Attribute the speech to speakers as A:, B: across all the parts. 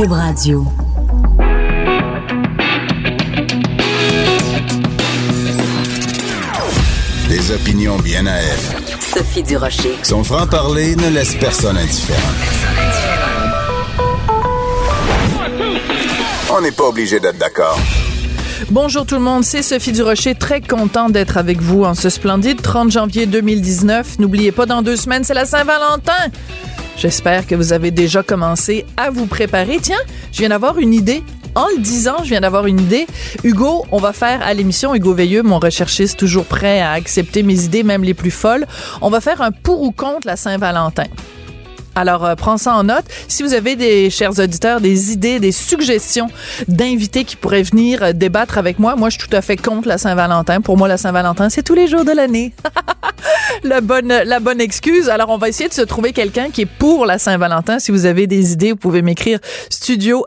A: Cube Radio.
B: Des opinions bien à elle.
A: Sophie Durocher.
B: Son franc-parler ne laisse personne indifférent. On n'est pas obligé d'être d'accord.
C: Bonjour tout le monde, c'est Sophie Durocher, très content d'être avec vous en ce splendide 30 janvier 2019. N'oubliez pas, dans deux semaines, c'est la Saint-Valentin. J'espère que vous avez déjà commencé à vous préparer. Tiens, je viens d'avoir une idée. En le disant, je viens d'avoir une idée. Hugo, on va faire à l'émission, Hugo Veilleux, mon recherchiste toujours prêt à accepter mes idées, même les plus folles, on va faire un pour ou contre la Saint-Valentin. Alors, euh, prends ça en note. Si vous avez des chers auditeurs, des idées, des suggestions d'invités qui pourraient venir euh, débattre avec moi, moi, je suis tout à fait contre la Saint-Valentin. Pour moi, la Saint-Valentin, c'est tous les jours de l'année. la bonne, la bonne excuse. Alors, on va essayer de se trouver quelqu'un qui est pour la Saint-Valentin. Si vous avez des idées, vous pouvez m'écrire studio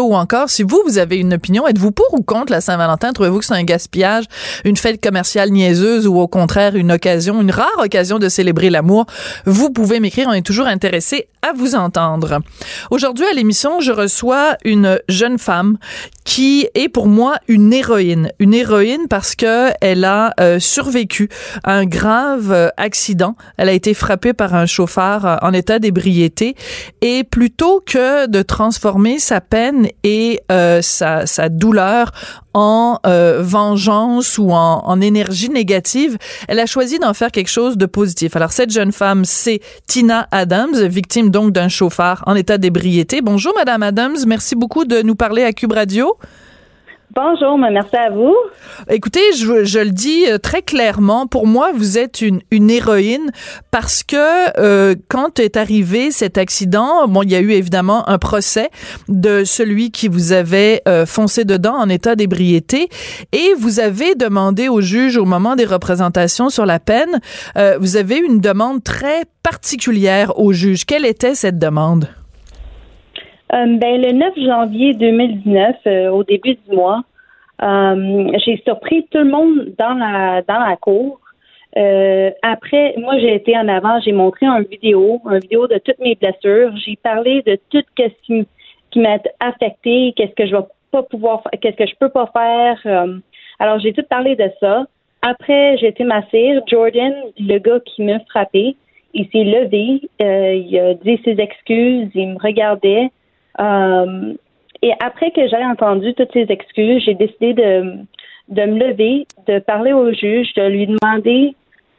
C: ou encore si vous, vous avez une opinion, êtes-vous pour ou contre la Saint-Valentin? Trouvez-vous que c'est un gaspillage, une fête commerciale niaiseuse ou au contraire une occasion, une rare occasion de célébrer l'amour? Vous pouvez m'écrire on est toujours intéressé à vous entendre. Aujourd'hui à l'émission, je reçois une jeune femme qui est pour moi une héroïne. Une héroïne parce que elle a euh, survécu à un grave euh, accident. Elle a été frappée par un chauffeur euh, en état d'ébriété et plutôt que de transformer sa peine et sa, sa douleur en vengeance ou en, en, énergie négative, elle a choisi d'en faire quelque chose de positif. Alors cette jeune femme, c'est Tina Adams, victime donc d'un chauffeur en état d'ébriété. Bonjour Madame Adams, merci beaucoup de nous parler à Cube Radio.
D: Bonjour, merci à vous.
C: Écoutez, je, je, le dis euh, très clairement, pour moi, vous êtes une, une héroïne parce que euh, quand est arrivé cet accident, bon, il y a eu évidemment un procès de celui qui vous avait euh, foncé dedans en état d'ébriété et vous avez demandé au juge au moment des représentations sur la peine, vous avez une demande très particulière au juge. Quelle était cette demande?
D: Euh, ben, le 9 janvier 2019, euh, au début du mois, euh, j'ai surpris tout le monde dans la dans la cour. après, moi, j'ai été en avant, j'ai montré un vidéo, un vidéo de toutes mes blessures. J'ai parlé de tout ce qui, m'a affecté, qu'est-ce que je vais pas pouvoir, qu'est-ce que je peux pas faire. alors, j'ai tout parlé de ça. Après, j'ai été massée. Jordan, le gars qui m'a frappé, il s'est levé, il a dit ses excuses, il me regardait. Euh, et après que j'ai entendu toutes ces excuses, j'ai décidé de, de me lever, de parler au juge, de lui demander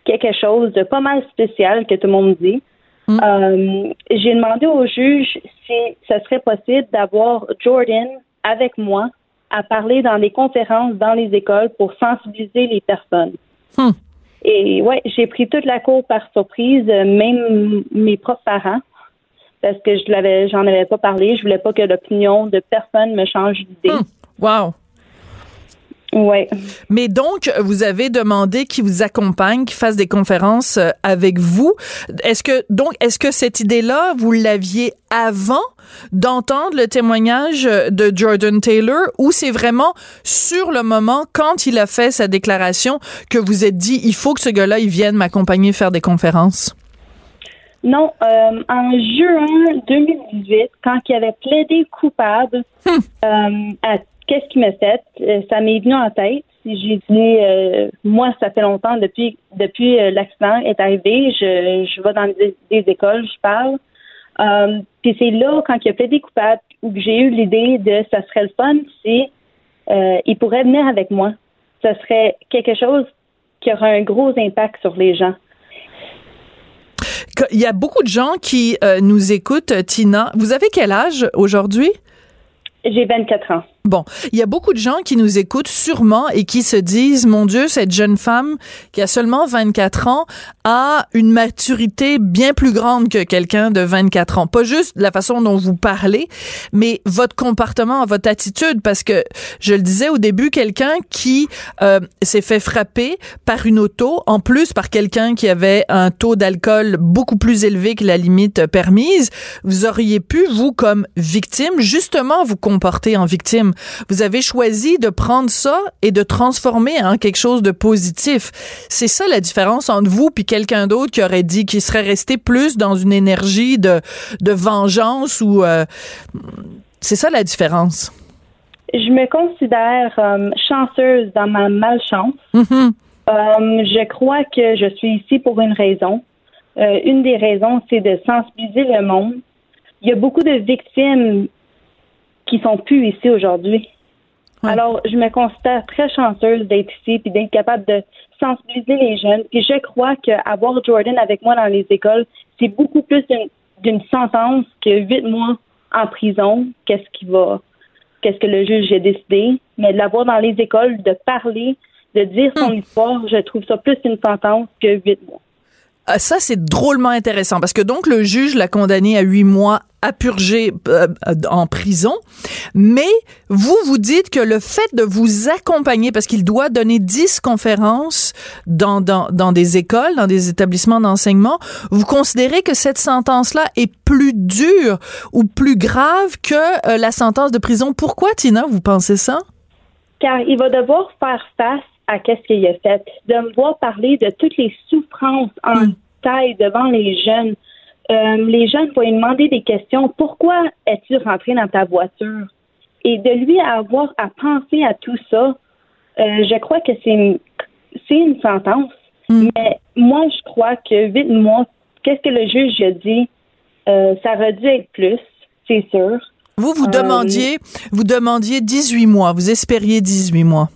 D: quelque chose de pas mal spécial que tout le monde dit. Mm. Euh, j'ai demandé au juge si ce serait possible d'avoir Jordan avec moi à parler dans des conférences dans les écoles pour sensibiliser les personnes. Mm. Et ouais, j'ai pris toute la cour par surprise, même mes propres parents parce que je l'avais, j'en avais pas parlé. Je voulais pas que l'opinion de personne me change d'idée.
C: Hum, wow.
D: Oui.
C: Mais donc, vous avez demandé qu'il vous accompagne, qu'il fasse des conférences euh, avec vous. Est-ce que, donc, est-ce que cette idée-là, vous l'aviez avant d'entendre le témoignage de Jordan Taylor ou c'est vraiment sur le moment, quand il a fait sa déclaration, que vous êtes dit, il faut que ce gars-là, il vienne m'accompagner faire des conférences?
D: Non, euh, en juin 2018, quand il avait plaidé coupable hmm. euh, à qu'est-ce qu'il m'a fait, euh, ça m'est venu en tête. J'ai dit, moi, ça fait longtemps depuis depuis l'accident est arrivé, je, je vais dans des, écoles, je parle. Puis c'est là, quand il a plaidé coupable, où j'ai eu l'idée de ça serait le fun si il pourrait venir avec moi. Ça serait quelque chose qui aurait un gros impact sur les gens.
C: Il y a beaucoup de gens qui euh, nous écoutent, Tina. Vous avez quel âge aujourd'hui?
D: J'ai 24 ans.
C: Bon, il y a beaucoup de gens qui nous écoutent sûrement et qui se disent, mon Dieu, cette jeune femme qui a seulement 24 ans a une maturité bien plus grande que quelqu'un de 24 ans. Pas juste la façon dont vous parlez, mais votre comportement, votre attitude, parce que je le disais au début, quelqu'un qui euh, s'est fait frapper par une auto, en plus par quelqu'un qui avait un taux d'alcool beaucoup plus élevé que la limite permise, vous auriez pu, vous, comme victime, justement vous comporter en victime vous avez choisi de prendre ça et de transformer en quelque chose de positif. C'est ça la différence entre vous puis quelqu'un d'autre qui aurait dit qu'il serait resté plus dans une énergie de, de vengeance ou euh, c'est ça la différence?
D: Je me considère euh, chanceuse dans ma malchance. Mm-hmm. Euh, je crois que je suis ici pour une raison. une des raisons, c'est de sensibiliser le monde. Il y a beaucoup de victimes qui sont plus ici aujourd'hui. Alors, je me considère très chanceuse d'être ici puis d'être capable de sensibiliser les jeunes. Puis je crois qu'avoir Jordan avec moi dans les écoles, c'est beaucoup plus d'une sentence que huit mois en prison. Qu'est-ce qui va, qu'est-ce que le juge a décidé. Mais de l'avoir dans les écoles, de parler, de dire son hmm. histoire, je trouve ça plus une sentence que huit mois.
C: Ah, ça, c'est drôlement intéressant parce que donc le juge l'a condamné à huit mois à purger euh, en prison, mais vous vous dites que le fait de vous accompagner, parce qu'il doit donner dix conférences dans, dans, dans des écoles, dans des établissements d'enseignement, vous considérez que cette sentence-là est plus dure ou plus grave que euh, la sentence de prison. Pourquoi, Tina, vous pensez ça?
D: Car il va devoir faire face à qu'est-ce qu'il a fait, de me voir parler de toutes les souffrances en hmm. taille devant les jeunes. Euh, les jeunes vont lui demander des questions. Pourquoi es-tu rentré dans ta voiture? Et de lui avoir à penser à tout ça, euh, je crois que c'est une, c'est une sentence. Hmm. Mais moi, je crois que vite mois, qu'est-ce que le juge a dit? Euh, ça aurait dû être plus, c'est sûr.
C: Vous, vous demandiez, vous demandiez 18 mois. Vous espériez 18 mois.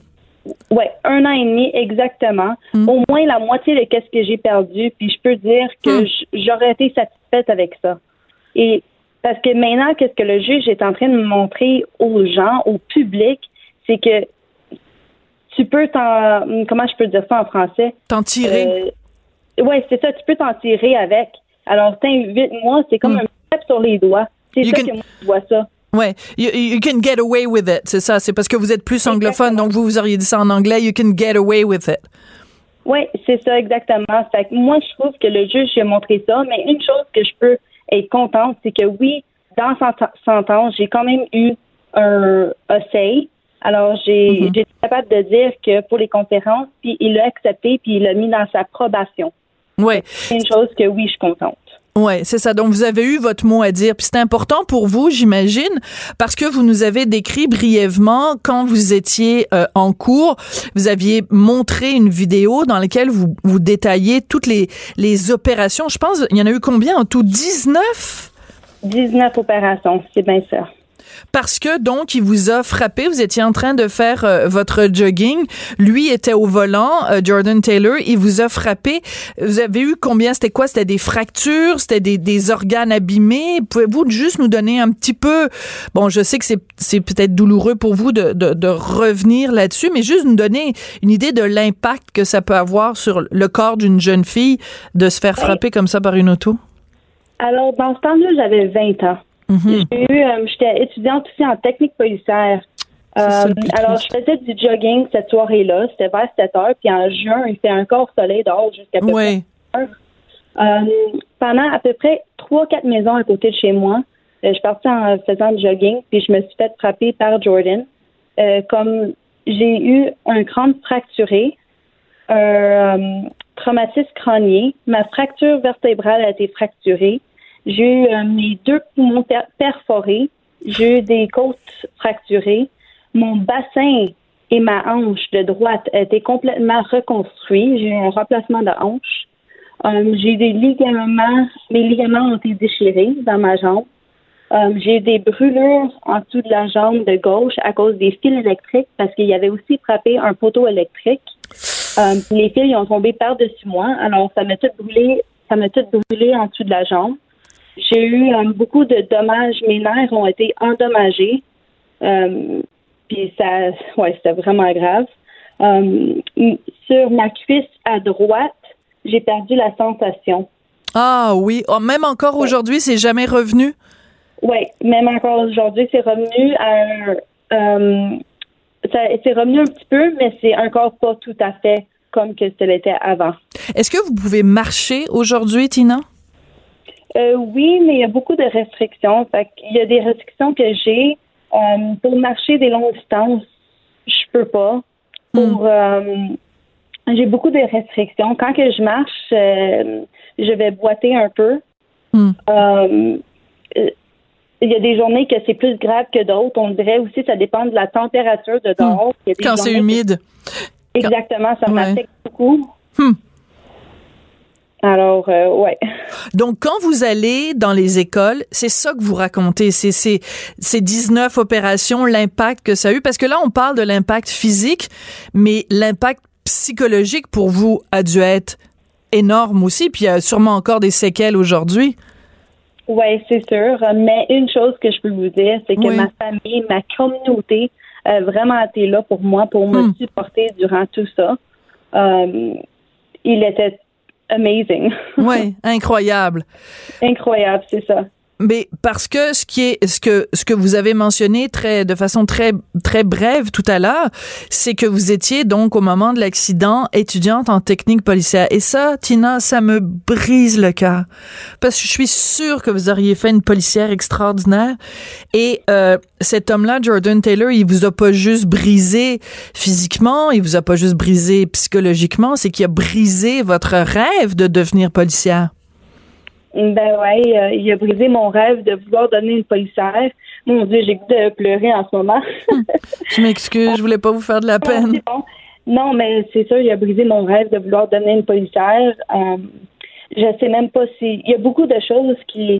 D: Oui, un an et demi exactement. Hmm. Au moins la moitié de ce que j'ai perdu. Puis je peux dire que hmm. j'aurais été satisfaite avec ça. Et parce que maintenant, qu'est-ce que le juge est en train de montrer aux gens, au public, c'est que tu peux t'en. Comment je peux dire ça en français?
C: T'en tirer. Euh,
D: oui, c'est ça, tu peux t'en tirer avec. Alors, huit mois, c'est comme hmm. un step sur les doigts. C'est ça que moi, je vois ça.
C: Ouais, you, can get away with it, c'est ça. C'est parce que vous êtes plus anglophone, donc vous vous auriez dit ça en anglais. You can get away with it.
D: Oui, c'est ça exactement. Fait moi, je trouve que le juge a montré ça, mais une chose que je peux être contente, c'est que oui, dans sentence, j'ai quand même eu un essai. Alors, j'ai mm-hmm. été capable de dire que pour les conférences, puis il l'a accepté, puis il l'a mis dans sa probation.
C: Ouais.
D: C'est une chose que oui, je suis contente.
C: Ouais, c'est ça. Donc vous avez eu votre mot à dire, puis c'est important pour vous, j'imagine, parce que vous nous avez décrit brièvement quand vous étiez euh, en cours, vous aviez montré une vidéo dans laquelle vous vous détaillez toutes les les opérations. Je pense il y en a eu combien en tout? 19
D: 19 opérations, c'est bien ça
C: parce que donc il vous a frappé. Vous étiez en train de faire euh, votre jogging. Lui était au volant, euh, Jordan Taylor. Il vous a frappé. Vous avez eu combien? C'était quoi? C'était des fractures? C'était des, des organes abîmés? Pouvez-vous juste nous donner un petit peu Bon, je sais que c'est c'est peut-être douloureux pour vous de, de, de revenir là-dessus, mais juste nous donner une idée de l'impact que ça peut avoir sur le corps d'une jeune fille de se faire frapper comme ça par une auto.
D: Alors, dans ce temps-là, j'avais 20 ans. Mhm. Euh, j'étais étudiante aussi en technique policière. Euh, alors, je faisais du jogging cette soirée-là. C'était vers 7 heures. Puis en juin, il fait encore soleil dehors jusqu'à peu près euh, pendant à peu près 3-4 maisons à côté de chez moi, je suis partie en faisant du jogging. Puis je me suis fait frapper par Jordan. comme j'ai eu un crâne fracturé, un traumatisme crânien, ma fracture vertébrale a été fracturée. J'ai eu euh, mes deux poumons perforés. J'ai eu des côtes fracturées. Mon bassin et ma hanche de droite étaient complètement reconstruits. J'ai eu un remplacement de hanche. Euh, j'ai des ligaments. Mes ligaments ont été déchirés dans ma jambe. Euh, j'ai eu des brûlures en dessous de la jambe de gauche à cause des fils électriques parce qu'il y avait aussi frappé un poteau électrique. les fils ont tombé par-dessus moi. Alors, ça m'a tout brûlé. Ça m'a tout brûlé en dessous de la jambe. J'ai eu euh, beaucoup de dommages. Mes nerfs ont été endommagés. Euh, puis ça, ouais, c'était vraiment grave. Euh, sur ma cuisse à droite, j'ai perdu la sensation.
C: Ah oui, oh, même encore aujourd'hui, c'est jamais revenu?
D: Oui, même encore aujourd'hui, c'est revenu à un, c'est revenu un petit peu, mais c'est encore pas tout à fait comme que ce l'était avant.
C: Est-ce que vous pouvez marcher aujourd'hui, Tina?
D: Euh, oui, mais il y a beaucoup de restrictions. il y a des restrictions que j'ai. Euh, pour marcher des longues distances, je peux pas. Pour euh, j'ai beaucoup de restrictions. Quand que je marche, euh, je vais boiter un peu.
C: Hmm.
D: Il y a des journées que c'est plus grave que d'autres. On dirait aussi ça dépend de la température de dehors. Des
C: Quand c'est humide.
D: Exactement, ça
C: Ouais.
D: m'affecte beaucoup.
C: Hmm.
D: Alors, euh, ouais.
C: Donc, quand vous allez dans les écoles, c'est ça que vous racontez. C'est ces 19 opérations, l'impact que ça a eu. Parce que là, on parle de l'impact physique, mais l'impact psychologique pour vous a dû être énorme aussi. Puis il y a sûrement encore des séquelles aujourd'hui.
D: Oui, c'est sûr. Mais une chose que je peux vous dire, c'est que
C: Oui.
D: ma famille, ma communauté a vraiment été là pour moi, pour me
C: Hmm.
D: supporter durant tout ça. Euh, il était amazing.
C: Oui, incroyable.
D: Incroyable, c'est ça.
C: Mais parce que ce qui est ce que ce que vous avez mentionné très de façon très très brève tout à l'heure, c'est que vous étiez donc au moment de l'accident étudiante en technique policière. Et ça Tina, ça me brise le cœur. Parce que je suis sûre que vous auriez fait une policière extraordinaire. Et euh, cet homme-là Jordan Taylor, il vous a pas juste brisé physiquement, il vous a pas juste brisé psychologiquement, c'est qu'il a brisé votre rêve de devenir policière.
D: Ben ouais, euh, il a brisé mon rêve de vouloir donner une policière. Mon Dieu, j'ai goût de pleurer en ce moment.
C: Je m'excuse, je voulais pas vous faire de la peine.
D: Bon. Non, mais c'est sûr, il a brisé mon rêve de vouloir donner une policière. Euh, je sais même pas si. Il y a beaucoup de choses qui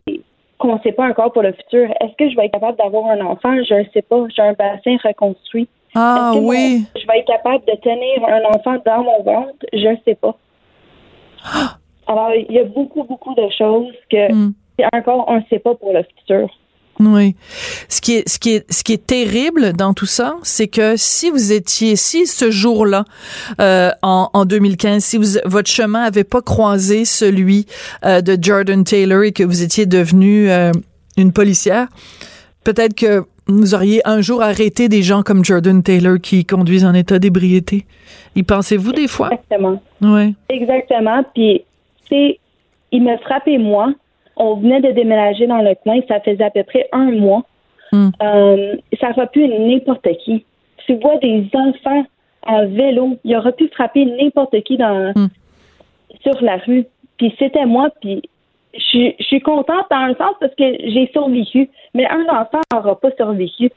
D: qu'on ne sait pas encore pour le futur. Est-ce que je vais être capable d'avoir un enfant? Je ne sais pas. J'ai un bassin reconstruit.
C: Ah
D: Est-ce que
C: oui.
D: je vais être capable de tenir un enfant dans mon ventre? Je ne sais pas. Alors, il y a beaucoup, beaucoup de choses que
C: Hmm.
D: encore on ne sait pas pour le futur.
C: Oui. Ce qui est, ce qui est, ce qui est terrible dans tout ça, c'est que si vous étiez, si ce jour-là, euh, en, en 2015, si vous, votre chemin avait pas croisé celui euh, de Jordan Taylor et que vous étiez devenu euh, une policière, peut-être que vous auriez un jour arrêté des gens comme Jordan Taylor qui conduisent en état d'ébriété. Y pensez-vous des fois?
D: Exactement.
C: Oui.
D: Exactement. Puis, sais, il me frappait moi. On venait de déménager dans le coin. Ça faisait à peu près un mois.
C: Hmm.
D: Euh, ça aurait pu n'importe qui. Tu vois des enfants en vélo. Il aurait pu frapper n'importe qui dans,
C: Hmm.
D: sur la rue. Puis c'était moi. Puis je suis- je suis contente dans un sens parce que j'ai survécu. Mais un enfant n'aura pas survécu.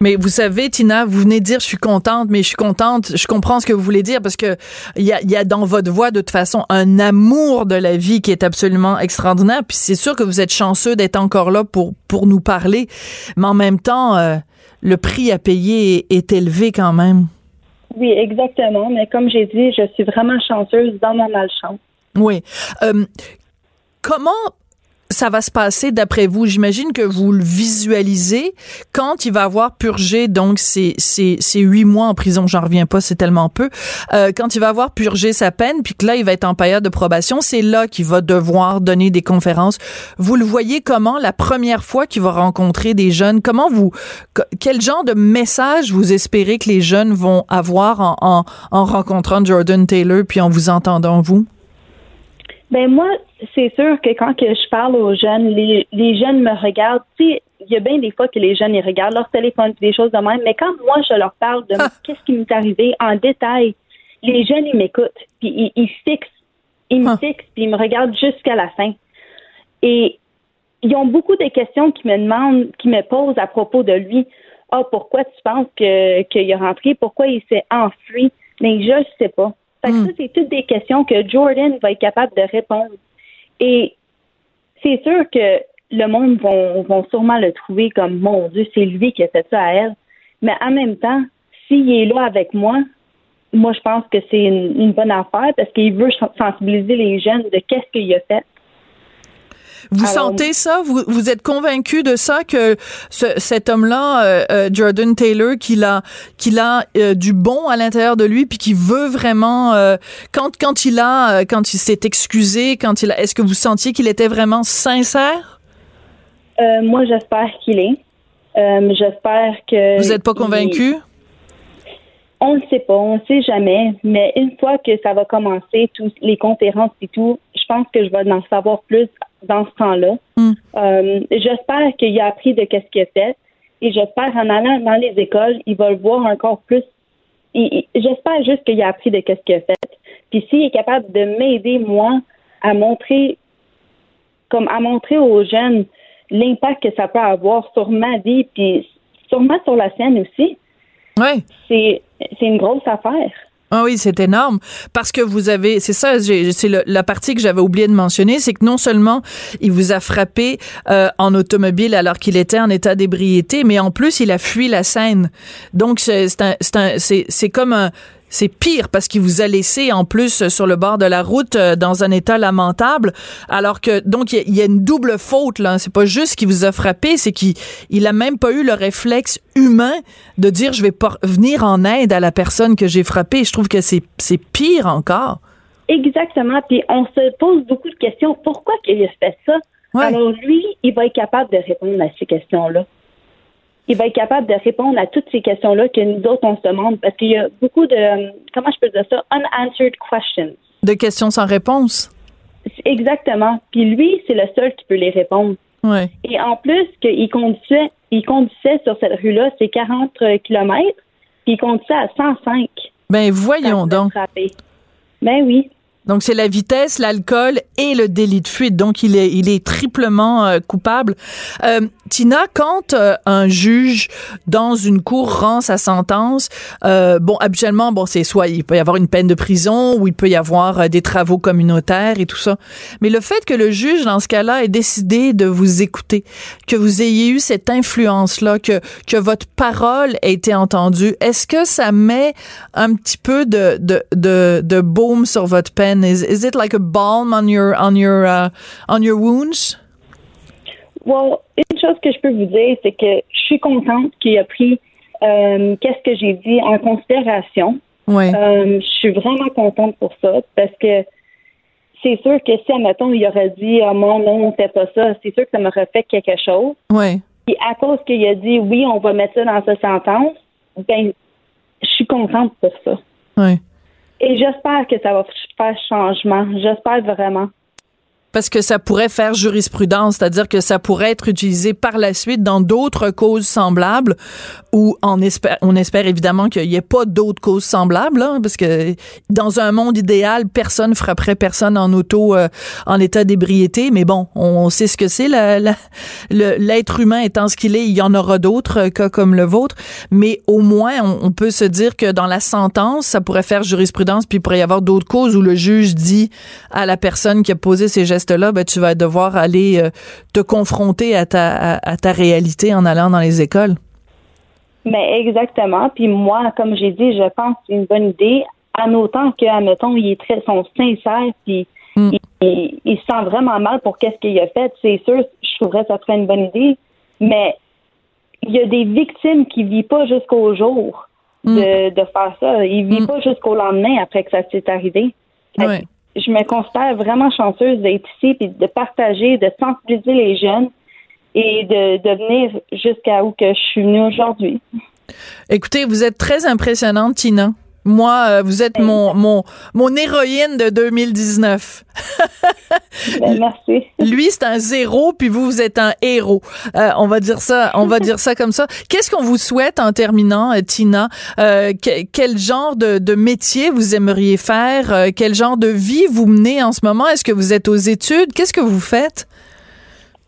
C: Mais vous savez, Tina, vous venez de dire je suis contente, mais je suis contente, je comprends ce que vous voulez dire parce que il y a, y a dans votre voix de toute façon un amour de la vie qui est absolument extraordinaire. Puis c'est sûr que vous êtes chanceux d'être encore là pour pour nous parler, mais en même temps, euh, le prix à payer est, est élevé quand même.
D: Oui, exactement. Mais comme j'ai dit, je suis vraiment chanceuse dans ma malchance.
C: Oui. Euh, comment ça va se passer d'après vous? J'imagine que vous le visualisez quand il va avoir purgé donc ces, ces, ces huit mois en prison, j'en reviens pas, c'est tellement peu. Euh, quand il va avoir purgé sa peine, puis que là, il va être en période de probation, c'est là qu'il va devoir donner des conférences. Vous le voyez comment la première fois qu'il va rencontrer des jeunes? Comment vous, que- quel genre de message vous espérez que les jeunes vont avoir en, en, en rencontrant Jordan Taylor puis en vous entendant vous?
D: Ben moi, c'est sûr que quand que je parle aux jeunes, les, les jeunes me regardent. Tu sais, il y a bien des fois que les jeunes ils regardent leur téléphone des choses de même, mais quand moi je leur parle de
C: Ah.
D: qu'est-ce qui m'est arrivé en détail, les jeunes ils m'écoutent puis ils, ils fixent, ils me
C: Ah.
D: fixent puis ils me regardent jusqu'à la fin. Et ils ont beaucoup de questions qui me demandent, qui me posent à propos de lui. Ah, pourquoi tu penses que qu'il est rentré? Pourquoi il s'est enfui? Mais je ne sais pas. Fait que
C: Hmm.
D: ça, c'est toutes des questions que Jordan va être capable de répondre. Et c'est sûr que le monde vont, vont sûrement le trouver comme mon Dieu, c'est lui qui a fait ça à elle. Mais en même temps, s'il est là avec moi, moi je pense que c'est une, une bonne affaire parce qu'il veut sensibiliser les jeunes de qu'est-ce qu'il a fait.
C: Vous
D: Alors,
C: sentez ça? Vous, vous êtes convaincu de ça que ce- cet homme-là, euh, euh, Jordan Taylor, qu'il a, qu'il a euh, du bon à l'intérieur de lui, puis qu'il veut vraiment quand quand il a, quand il s'est excusé, quand il a, est-ce que vous sentiez qu'il était vraiment sincère?
D: Moi j'espère qu'il est. J'espère que.
C: Vous n'êtes pas convaincu?
D: On ne sait pas, on ne sait jamais, mais une fois que ça va commencer, toutes les conférences et tout, je pense que je vais en savoir plus dans ce temps-là.
C: Hmm.
D: Euh, J'espère qu'il a appris de qu'est-ce qu'il a fait. Et j'espère en allant dans les écoles, il va le voir encore plus. J'espère juste qu'il a appris de ce qu'il a fait. Puis s'il est capable de m'aider, moi, à montrer, comme à montrer aux jeunes l'impact que ça peut avoir sur ma vie, puis sûrement sur la scène aussi.
C: Oui.
D: C'est une grosse affaire.
C: Ah oui, c'est énorme parce que vous avez, c'est ça, c'est la partie que j'avais oublié de mentionner, c'est que non seulement il vous a frappé euh, en automobile alors qu'il était en état d'ébriété, mais en plus il a fui la scène. Donc c'est c'est comme un c'est pire parce qu'il vous a laissé en plus sur le bord de la route euh, dans un état lamentable. Alors que donc il y, a une double faute là. C'est pas juste qu'il vous a frappé, c'est qu'il il a même pas eu le réflexe humain de dire je vais venir en aide à la personne que j'ai frappée. Je trouve que c'est c'est pire encore.
D: Exactement. Puis on se pose beaucoup de questions. Pourquoi qu'il a fait ça? Alors lui, il va être capable de répondre à ces questions-là il va être capable de répondre à toutes ces questions-là que nous autres, on se demande, parce qu'il y a beaucoup de, comment je peux dire ça, unanswered questions.
C: De questions sans réponse.
D: Exactement. Puis lui, c'est le seul qui peut les répondre.
C: Ouais.
D: Et en plus, qu'il conduisait, il conduisait sur cette rue-là, c'est 40 km, puis il conduisait à 105.
C: Ben voyons donc.
D: Ben oui.
C: Donc c'est la vitesse, l'alcool et le délit de fuite. Donc il est il est triplement euh, coupable. Euh, Tina, quand euh, un juge dans une cour rend sa sentence, euh, bon habituellement bon c'est soit il peut y avoir une peine de prison ou il peut y avoir des travaux communautaires et tout ça. Mais le fait que le juge dans ce cas-là ait décidé de vous écouter, que vous ayez eu cette influence là, que que votre parole ait été entendue, est-ce que ça met un petit peu de de de, de baume sur votre peine? Is is it like a balm on your on your uh, on your wounds?
D: Well, une chose que je peux vous dire, c'est que je suis contente qu'il a pris euh, qu'est-ce que j'ai dit en considération.
C: Ouais.
D: Euh, je suis vraiment contente pour ça parce que c'est sûr que si, admettons, il aurait dit oh, mon non, on fait pas ça, c'est sûr que ça m'aurait fait quelque chose.
C: Ouais.
D: Et à cause qu'il a dit oui, on va mettre ça dans sa sentence, ben, je suis contente pour ça.
C: Ouais.
D: Et j'espère que ça va faire changement. J'espère vraiment
C: parce que ça pourrait faire jurisprudence, c'est-à-dire que ça pourrait être utilisé par la suite dans d'autres causes semblables ou on espère, on espère évidemment qu'il n'y ait pas d'autres causes semblables, hein, parce que dans un monde idéal, personne frapperait personne en auto euh, en état d'ébriété, mais bon, on, sait ce que c'est, l'être humain étant ce qu'il est, il y en aura d'autres euh, cas comme le vôtre, mais au moins on, peut se dire que dans la sentence, ça pourrait faire jurisprudence, puis il pourrait y avoir d'autres causes où le juge dit à la personne qui a posé ces gestes là ben, tu vas devoir aller euh, te confronter à ta, à, ta réalité en allant dans les écoles.
D: Mais exactement. Puis moi, comme j'ai dit, je pense que c'est une bonne idée, en autant que, admettons, il est très, sont sincères, puis mm. il, se sent vraiment mal pour qu'est-ce qu'il a fait. C'est sûr, je trouverais que ça serait une bonne idée. Mais il y a des victimes qui ne vivent pas jusqu'au jour mm. de, faire ça. Ils ne vivent mm. pas jusqu'au lendemain après que ça s'est arrivé je me considère vraiment chanceuse d'être ici et de partager, de sensibiliser les jeunes et de, de venir jusqu'à où que je suis venue aujourd'hui.
C: Écoutez, vous êtes très impressionnante, Tina. Moi, euh, vous êtes mon, mon, mon héroïne de 2019.
D: ben, merci.
C: Lui, c'est un zéro, puis vous, vous êtes un héros. Euh, on va dire ça, on va dire ça comme ça. Qu'est-ce qu'on vous souhaite en terminant, euh, Tina? quel genre de, de métier vous aimeriez faire? quel genre de vie vous menez en ce moment? Est-ce que vous êtes aux études? Qu'est-ce que vous faites?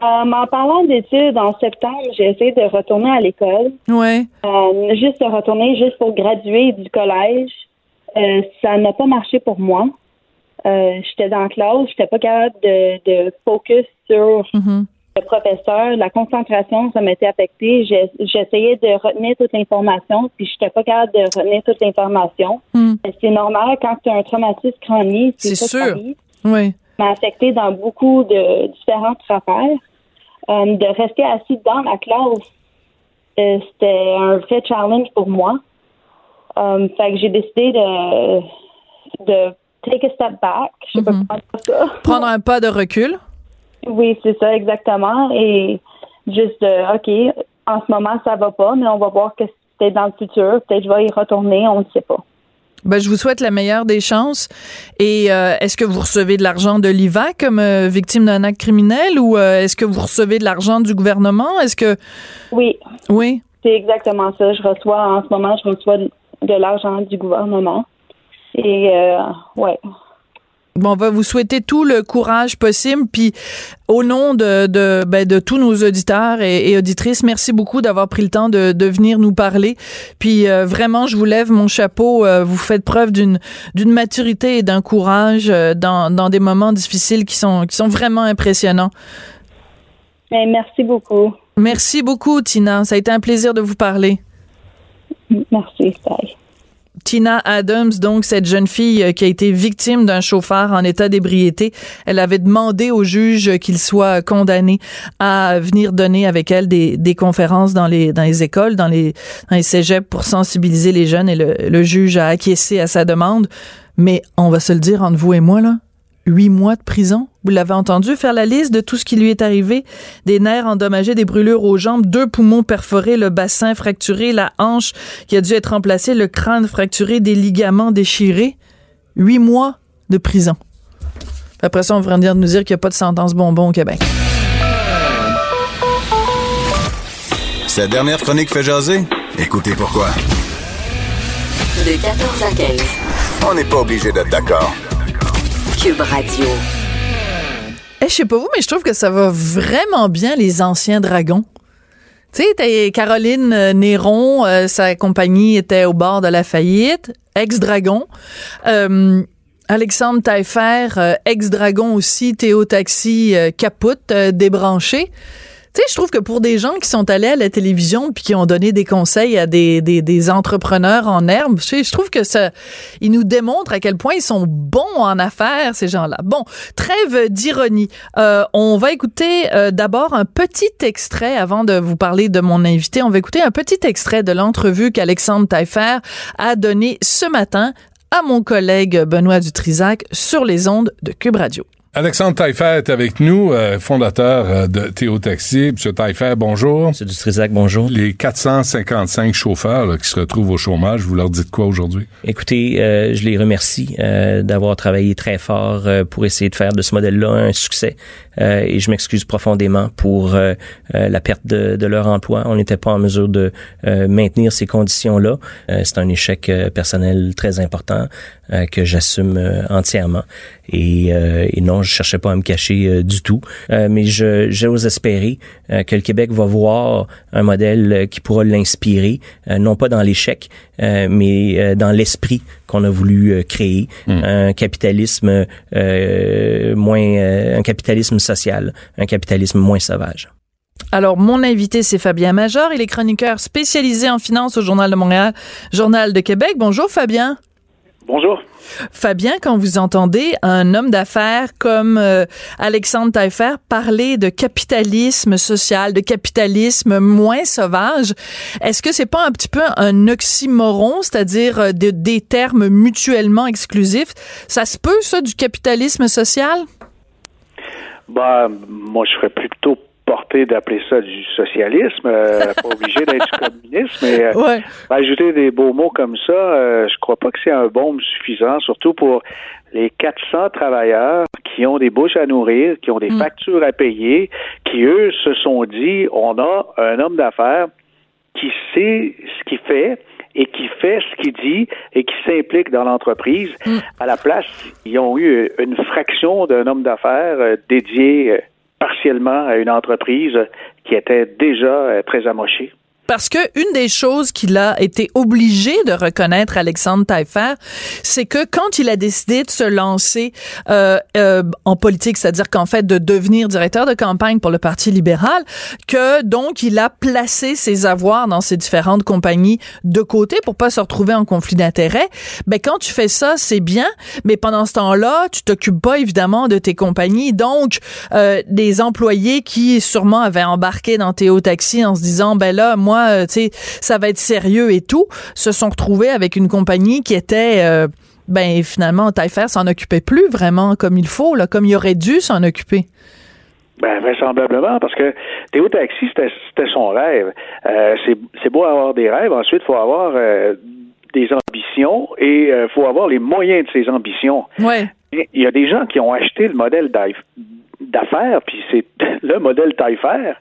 D: En parlant d'études, en septembre, j'ai essayé de retourner à l'école.
C: Oui.
D: Euh, juste de retourner, juste pour graduer du collège. Euh, ça n'a pas marché pour moi. Euh, j'étais dans la classe, j'étais pas capable de, de focus sur mm-hmm. le professeur. La concentration, ça m'était affecté. J'essayais de retenir toute l'information, puis j'étais pas capable de retenir toute l'information. Mm. C'est normal quand tu as un traumatisme chronique.
C: C'est sûr. Oui
D: m'a affecté dans beaucoup de différentes affaires. Euh, de rester assis dans la classe, euh, c'était un vrai challenge pour moi. Euh, fait que j'ai décidé de, de take a step back. Je peux
C: mhm. ça. Prendre un pas de recul.
D: Oui, c'est ça, exactement. Et juste, OK, en ce moment, ça va pas, mais on va voir que c'est dans le futur. Peut-être je vais y retourner, on ne sait pas.
C: Ben, je vous souhaite la meilleure des chances. Et euh, est-ce que vous recevez de l'argent de l'IVA comme euh, victime d'un acte criminel ou euh, est-ce que vous recevez de l'argent du gouvernement? Est-ce que...
D: Oui.
C: Oui.
D: C'est exactement ça. Je reçois, en ce moment, je reçois de, l'argent du gouvernement. Et, ouais.
C: Bon, on va vous souhaiter tout le courage possible. Puis, au nom de, de, ben, de tous nos auditeurs et, auditrices, merci beaucoup d'avoir pris le temps de, de venir nous parler. Puis, euh, vraiment, je vous lève mon chapeau. Euh, vous faites preuve d'une d'une maturité et d'un courage euh, dans, dans des moments difficiles qui sont, qui sont vraiment impressionnants.
D: Ben, merci beaucoup.
C: Merci beaucoup, Tina. Ça a été un plaisir de vous parler.
D: Merci. Bye.
C: Tina Adams, donc cette jeune fille euh, qui a été victime d'un chauffeur en état d'ébriété, elle avait demandé au juge qu'il soit condamné à venir donner avec elle des, conférences dans les dans les écoles, dans les dans les cégeps pour sensibiliser les jeunes et le, le juge a acquiescé à sa demande. Mais on va se le dire entre vous et moi là, huit mois de prison. Vous l'avez entendu faire la liste de tout ce qui lui est arrivé. Des nerfs endommagés, des brûlures aux jambes, deux poumons perforés, le bassin fracturé, la hanche qui a dû être remplacée, le crâne fracturé, des ligaments déchirés. Huit mois de prison. Après ça, on va venir nous dire qu'il n'y a pas de sentence bonbon au Québec.
B: Cette dernière chronique fait jaser? Écoutez pourquoi.
A: De 14 à 15.
B: On n'est pas obligé d'être d'accord.
A: Cube Radio.
C: Eh, je sais pas vous, mais je trouve que ça va vraiment bien, les anciens dragons. Tu sais, Caroline euh, Néron, euh, sa compagnie était au bord de la faillite, ex-dragon. Euh, Alexandre Taillefer, ex-dragon aussi, Théo Taxi, capote, débranché. Tu sais, je trouve que pour des gens qui sont allés à la télévision puis qui ont donné des conseils à des, des, des entrepreneurs en herbe, je, je trouve que ça, ils nous démontrent à quel point ils sont bons en affaires, ces gens-là. Bon, trêve d'ironie. Euh, on va écouter euh, d'abord un petit extrait avant de vous parler de mon invité. On va écouter un petit extrait de l'entrevue qu'Alexandre Taillefer a donné ce matin à mon collègue Benoît Dutrisac sur les ondes de Cube Radio.
E: Alexandre Taillefer est avec nous, euh, fondateur euh, de Théo Taxi. Monsieur Taillefer, bonjour.
F: Monsieur Dutrisac, bonjour.
E: Les 455 chauffeurs qui se retrouvent au chômage, vous leur dites quoi aujourd'hui?
F: Écoutez, euh, je les remercie d'avoir travaillé très fort pour essayer de faire de ce modèle-là un succès. et je m'excuse profondément pour la perte de, de, leur emploi. On n'était pas en mesure de maintenir ces conditions-là. C'est un échec personnel très important que j'assume entièrement. Et, et non, je cherchais pas à me cacher euh, du tout. Euh, mais je j'ose espérer euh, que le Québec va voir un modèle qui pourra l'inspirer, non pas dans l'échec, mais dans l'esprit qu'on a voulu créer, hmm. un capitalisme moins, un capitalisme social, un capitalisme moins sauvage.
C: Alors, mon invité, c'est Fabien Major. Il est chroniqueur spécialisé en finance au Journal de Montréal, Journal de Québec. Bonjour, Fabien.
G: Bonjour.
C: Fabien, quand vous entendez un homme d'affaires comme euh, Alexandre Taillefer parler de capitalisme social, de capitalisme moins sauvage, est-ce que c'est pas un petit peu un oxymoron, c'est-à-dire euh, des termes mutuellement exclusifs? Ça se peut, ça, du capitalisme social?
G: Bah, moi, je ferais plutôt porté d'appeler ça du socialisme, euh, pas obligé d'être du communisme, mais euh, ajouter des beaux mots comme ça, euh, je crois pas que c'est un bon suffisant, surtout pour les 400 travailleurs qui ont des bouches à nourrir, qui ont des mm. factures à payer, qui eux se sont dit, on a un homme d'affaires qui sait ce qu'il fait, et qui fait ce qu'il dit et qui s'implique dans l'entreprise. Mm. À la place, ils ont eu une fraction d'un homme d'affaires dédié partiellement à une entreprise qui était déjà euh, très amochée.
C: Parce que une des choses qu'il a été obligé de reconnaître, Alexandre Taillefer, c'est que quand il a décidé de se lancer euh, euh, en politique, c'est-à-dire qu'en fait de devenir directeur de campagne pour le Parti libéral, que donc il a placé ses avoirs dans ces différentes compagnies de côté pour pas se retrouver en conflit d'intérêts. Ben quand tu fais ça, c'est bien, mais pendant ce temps-là, tu t'occupes pas évidemment de tes compagnies. Donc euh, des employés qui sûrement avaient embarqué dans Théo Taxi en se disant ben là moi euh, ça va être sérieux et tout, se sont retrouvés avec une compagnie qui était euh, ben finalement Taillefer s'en occupait plus vraiment comme il faut, là, comme il aurait dû s'en occuper.
G: Ben, vraisemblablement, parce que Théo Taxi, c'était son rêve. Euh, c'est beau avoir des rêves. Ensuite, il faut avoir des ambitions et il faut avoir les moyens de ces ambitions.
C: Ouais.
G: Il y a des gens qui ont acheté le modèle d'affaires, puis c'est le modèle taille faire.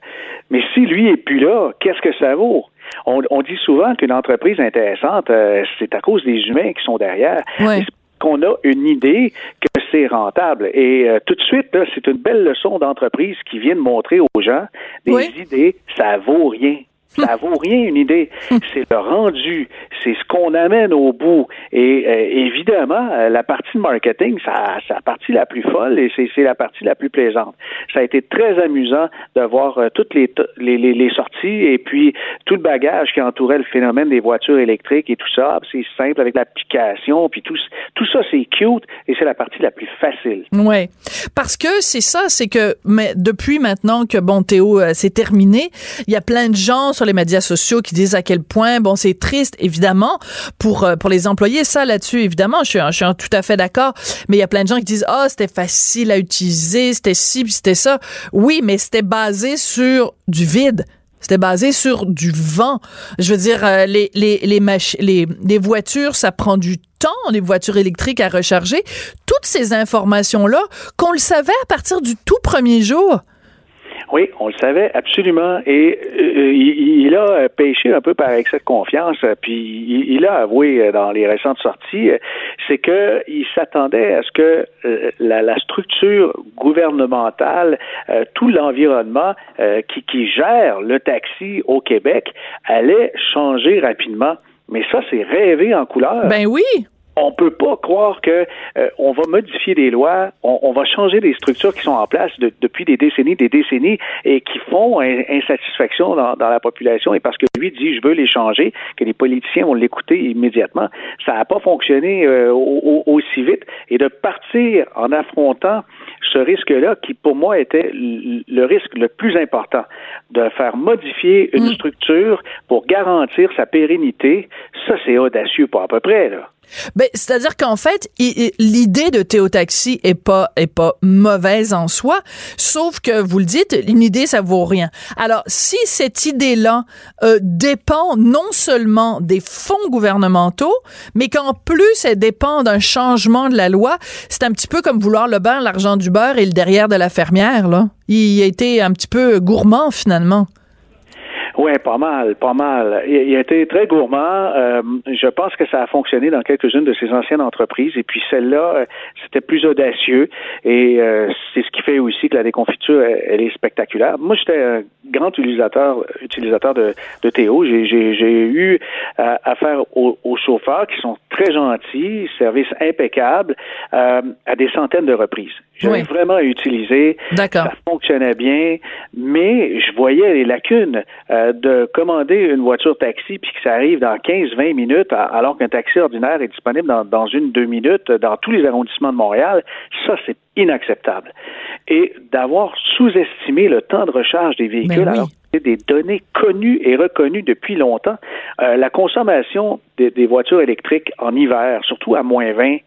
G: Mais si lui est plus là, qu'est-ce que ça vaut? On, dit souvent qu'une entreprise intéressante, c'est à cause des humains qui sont derrière.
C: Ouais
G: qu'on a une idée que c'est rentable? Et euh, tout de suite, c'est une belle leçon d'entreprise qui vient de montrer aux gens des idées, ça vaut rien. Ça vaut rien une idée. C'est le rendu, c'est ce qu'on amène au bout. Et euh, évidemment, euh, la partie marketing, ça, c'est la partie la plus folle et c'est, la partie la plus plaisante. Ça a été très amusant de voir euh, toutes les, les, les, sorties et puis tout le bagage qui entourait le phénomène des voitures électriques et tout ça. C'est simple avec l'application, puis tout, tout ça, c'est cute et c'est la partie la plus facile.
C: Ouais, parce que c'est ça, c'est que mais depuis maintenant que bon Théo c'est terminé, il y a plein de gens sur les médias sociaux qui disent à quel point, bon, c'est triste, évidemment, pour, euh, pour les employés. Ça, là-dessus, évidemment, je suis, je suis tout à fait d'accord. Mais il y a plein de gens qui disent, ah, oh, c'était facile à utiliser, c'était ci, c'était ça. Oui, mais c'était basé sur du vide. C'était basé sur du vent. Je veux dire, euh, les, les, les voitures, ça prend du temps, les voitures électriques à recharger. Toutes ces informations-là, qu'on le savait à partir du tout premier jour.
G: Oui, on le savait absolument. Et euh, il, a pêché un peu par excès de confiance. Puis il, a avoué dans les récentes sorties, c'est que il s'attendait à ce que euh, la, structure gouvernementale, euh, tout l'environnement qui, qui gère le taxi au Québec allait changer rapidement. Mais ça, c'est rêvé en couleur.
C: Ben oui
G: on peut pas croire que euh, on va modifier des lois, on, va changer des structures qui sont en place depuis des décennies, des décennies, et qui font insatisfaction dans, la population. Et parce que lui dit je veux les changer, que les politiciens vont l'écouter immédiatement, ça n'a pas fonctionné euh, aussi vite. Et de partir en affrontant ce risque-là, qui pour moi était le risque le plus important, de faire modifier une mm. structure pour garantir sa pérennité, ça c'est audacieux pas à peu près là.
C: Ben, c'est-à-dire qu'en fait, l'idée de Théotaxi est pas est pas mauvaise en soi, sauf que vous le dites, une idée ça vaut rien. Alors, si cette idée-là euh, dépend non seulement des fonds gouvernementaux, mais qu'en plus elle dépend d'un changement de la loi, c'est un petit peu comme vouloir le beurre, l'argent du beurre et le derrière de la fermière là. Il a été un petit peu gourmand finalement.
G: Oui, pas mal, pas mal. Il, a été très gourmand. Euh, je pense que ça a fonctionné dans quelques-unes de ses anciennes entreprises. Et puis celle-là, euh, c'était plus audacieux. Et euh, c'est ce qui fait aussi que la déconfiture, elle, est spectaculaire. Moi, j'étais un grand utilisateur, utilisateur de, de Théo. J'ai eu affaire aux, aux, chauffeurs qui sont très gentils, service impeccable, à des centaines de reprises. J'avais vraiment utilisé. Ça fonctionnait bien, mais je voyais les lacunes euh, de commander une voiture taxi puis que ça arrive dans 15-20 minutes, alors qu'un taxi ordinaire est disponible dans, dans une deux minutes dans tous les arrondissements de Montréal. Ça, c'est inacceptable. Et d'avoir sous-estimé le temps de recharge des véhicules, ben alors des données connues et reconnues depuis longtemps. Euh, la consommation des, des, voitures électriques en hiver, surtout à moins 20,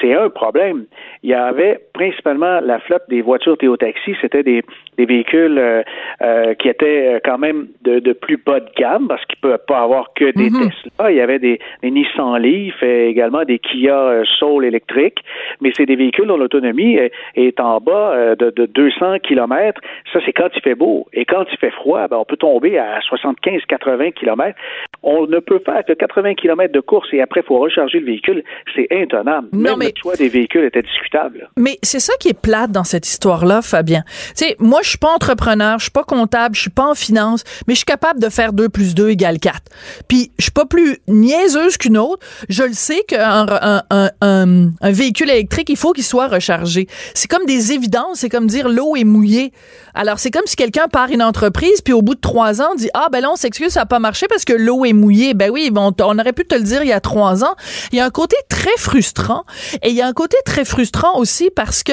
G: c'est un problème. Il y avait principalement la flotte des voitures Théotaxi, c'était des, des véhicules euh, euh, qui étaient euh, quand même de, de, plus bas de gamme parce qu'il ne peut pas avoir que des mm-hmm. Tesla. Il y avait des, des, Nissan Leaf et également des Kia Soul électriques, mais c'est des véhicules dont l'autonomie est, en bas de, de 200 km. Ça, c'est quand il fait beau. Et quand il fait froid, ben, on peut tomber à 75-80 km. On ne peut faire que 80 km de course et après, il faut recharger le véhicule. C'est intenable. Même le choix des véhicules était discutable.
C: Mais c'est ça qui est plate dans cette histoire-là, Fabien. Tu sais, moi, je suis pas entrepreneur, je suis pas comptable, je suis pas en finance, mais je suis capable de faire 2 plus 2 égale 4. Puis, je suis pas plus niaiseuse qu'une autre. Je le sais qu'un un, un, un, véhicule électrique, il faut qu'il soit rechargé. C'est comme des évidences, c'est comme dire l'eau est mouillée. Alors, c'est comme si quelqu'un part une entreprise, puis au bout de trois ans, dit Ah, ben là, on s'excuse, ça n'a pas marché parce que l'eau est mouillée. Ben oui, bon, on aurait pu te le dire il y a trois ans. Il y a un côté très frustrant. Et il y a un côté très frustrant aussi parce que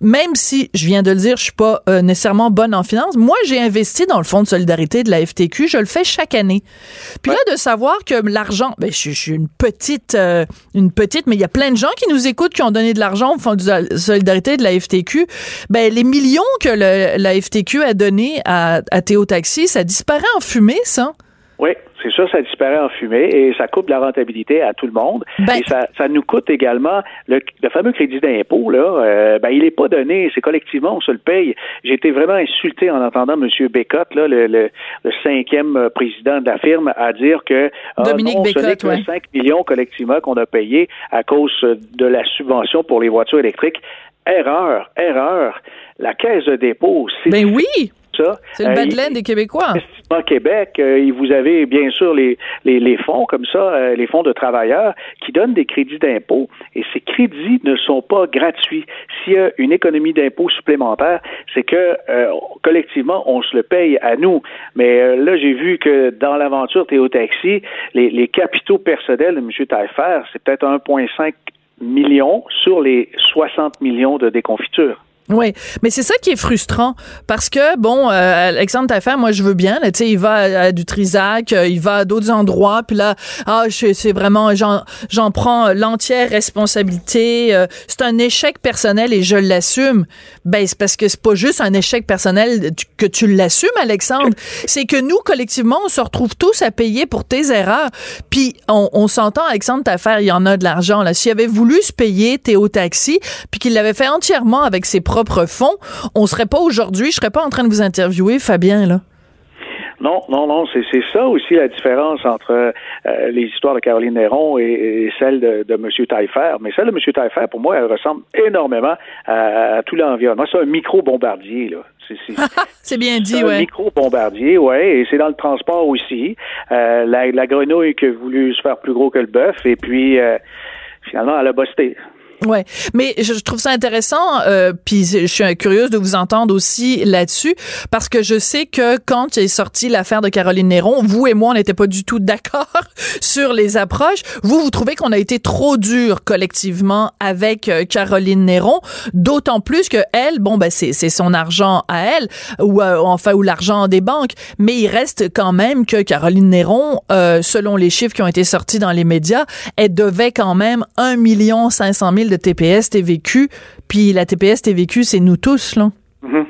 C: même si, je viens de le dire, je suis pas euh, nécessairement bonne en finance, moi, j'ai investi dans le fonds de solidarité de la FTQ. Je le fais chaque année. Puis là, de savoir que l'argent, ben, je, suis une petite, euh, une petite, mais il y a plein de gens qui nous écoutent qui ont donné de l'argent au fonds de solidarité de la FTQ. Ben, les millions que le, la FTQ a donné à, à Théo Taxi, ça disparaît en fumée, ça.
G: Oui, c'est ça, ça disparaît en fumée et ça coupe de la rentabilité à tout le monde. Ben- et ça, ça nous coûte également le, fameux crédit d'impôt, là, euh, ben, il n'est pas donné, c'est collectivement, on se le paye. J'ai été vraiment insulté en entendant M. Bécotte, là, le, le, cinquième président de la firme, à dire que
C: ah, Dominique
G: non,
C: ce
G: n'est que 5 millions collectivement qu'on a payé à cause de la subvention pour les voitures électriques. Erreur, erreur. La caisse de dépôt, c'est...
C: Ben oui! C'est le euh, bas des Québécois.
G: En Québec, euh, vous avez bien sûr les, les, fonds comme ça, euh, les fonds de travailleurs qui donnent des crédits d'impôt et ces crédits ne sont pas gratuits. S'il y a une économie d'impôt supplémentaire, c'est que collectivement, on se le paye à nous. Mais là, j'ai vu que dans l'aventure Théo Taxi, les, les capitaux personnels de M. Taillefer, c'est peut-être 1,5 million sur les 60 millions de déconfiture.
C: Oui, mais c'est ça qui est frustrant parce que bon, euh, Alexandre Taillefer, moi je veux bien, tu sais, il va à, du Trisac, euh, il va à d'autres endroits, puis là, ah, c'est vraiment, j'en, prends l'entière responsabilité. Euh, c'est un échec personnel et je l'assume. Ben c'est parce que c'est pas juste un échec personnel que tu l'assumes, Alexandre. C'est que nous collectivement, on se retrouve tous à payer pour tes erreurs. Puis on, on s'entend, Alexandre Taillefer, il y en a de l'argent là. S'il avait voulu se payer Théo Taxi, puis qu'il l'avait fait entièrement avec ses propre fonds, on serait pas aujourd'hui, je serais pas en train de vous interviewer, Fabien, là.
G: Non, non, non, c'est ça aussi la différence entre euh, les histoires de Caroline Néron et, celle de, de M. Taillefer. Mais celle de M. Taillefer, pour moi, elle ressemble énormément à, tout l'environnement. C'est un micro-bombardier, là.
C: C'est bien dit,
G: oui. Un micro-bombardier, oui, et c'est dans le transport aussi. Euh, la, grenouille qui a voulu se faire plus gros que le bœuf, et puis euh, finalement, elle a bossé.
C: Ouais, mais je, trouve ça intéressant, euh, puis je suis curieuse de vous entendre aussi là-dessus, parce que je sais que quand est sorti l'affaire de Caroline Néron, vous et moi, on n'était pas du tout d'accord sur les approches. Vous, vous trouvez qu'on a été trop dur collectivement avec euh, Caroline Néron, d'autant plus que elle, bon, ben c'est son argent à elle, ou euh, enfin ou l'argent des banques, mais il reste quand même que Caroline Néron, euh, selon les chiffres qui ont été sortis dans les médias, elle devait quand même un million cinq cent mille de TPS, TVQ, puis la TPS, TVQ, c'est nous tous, là.
G: Mm-hmm.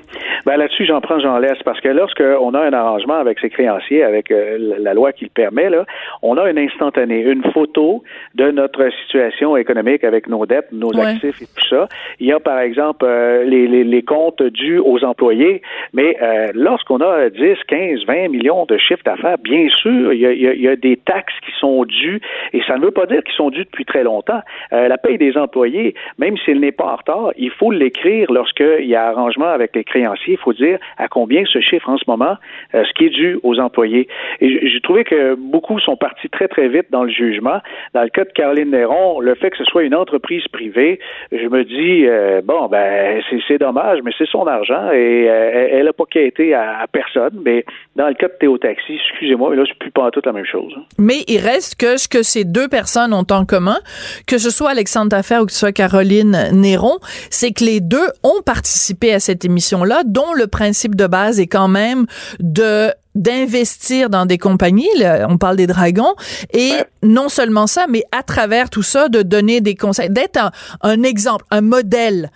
G: Ben là-dessus, j'en prends, j'en laisse, parce que lorsqu'on a un arrangement avec ses créanciers, avec euh, la loi qui le permet, là, on a un instantané, une photo de notre situation économique avec nos dettes, nos actifs et tout ça. Il y a, par exemple, euh, les, les, les, comptes dus aux employés, mais euh, lorsqu'on a 10, 15, 20 millions de chiffres d'affaires, bien sûr, il y, a, il y, a, des taxes qui sont dues, et ça ne veut pas dire qu'ils sont dus depuis très longtemps. la paye des employés, même s'il n'est pas en retard, il faut l'écrire lorsqu'il y a arrangement avec les créanciers il faut dire à combien se chiffre en ce moment euh, ce qui est dû aux employés. Et j'ai trouvé que beaucoup sont partis très, très vite dans le jugement. Dans le cas de Caroline Néron, le fait que ce soit une entreprise privée, je me dis, euh, bon, ben, c'est dommage, mais c'est son argent et euh, elle n'a pas quitté à, à, personne. Mais dans le cas de Théo Taxi, excusez-moi, mais là, c'est plus pas tout la même chose. Hein.
C: Mais il reste que ce que ces deux personnes ont en commun, que ce soit Alexandre Taffer ou que ce soit Caroline Néron, c'est que les deux ont participé à cette émission-là, dont le principe de base est quand même de d'investir dans des compagnies, on parle des dragons, et non seulement ça, mais à travers tout ça, de donner des conseils, d'être un, exemple, un modèle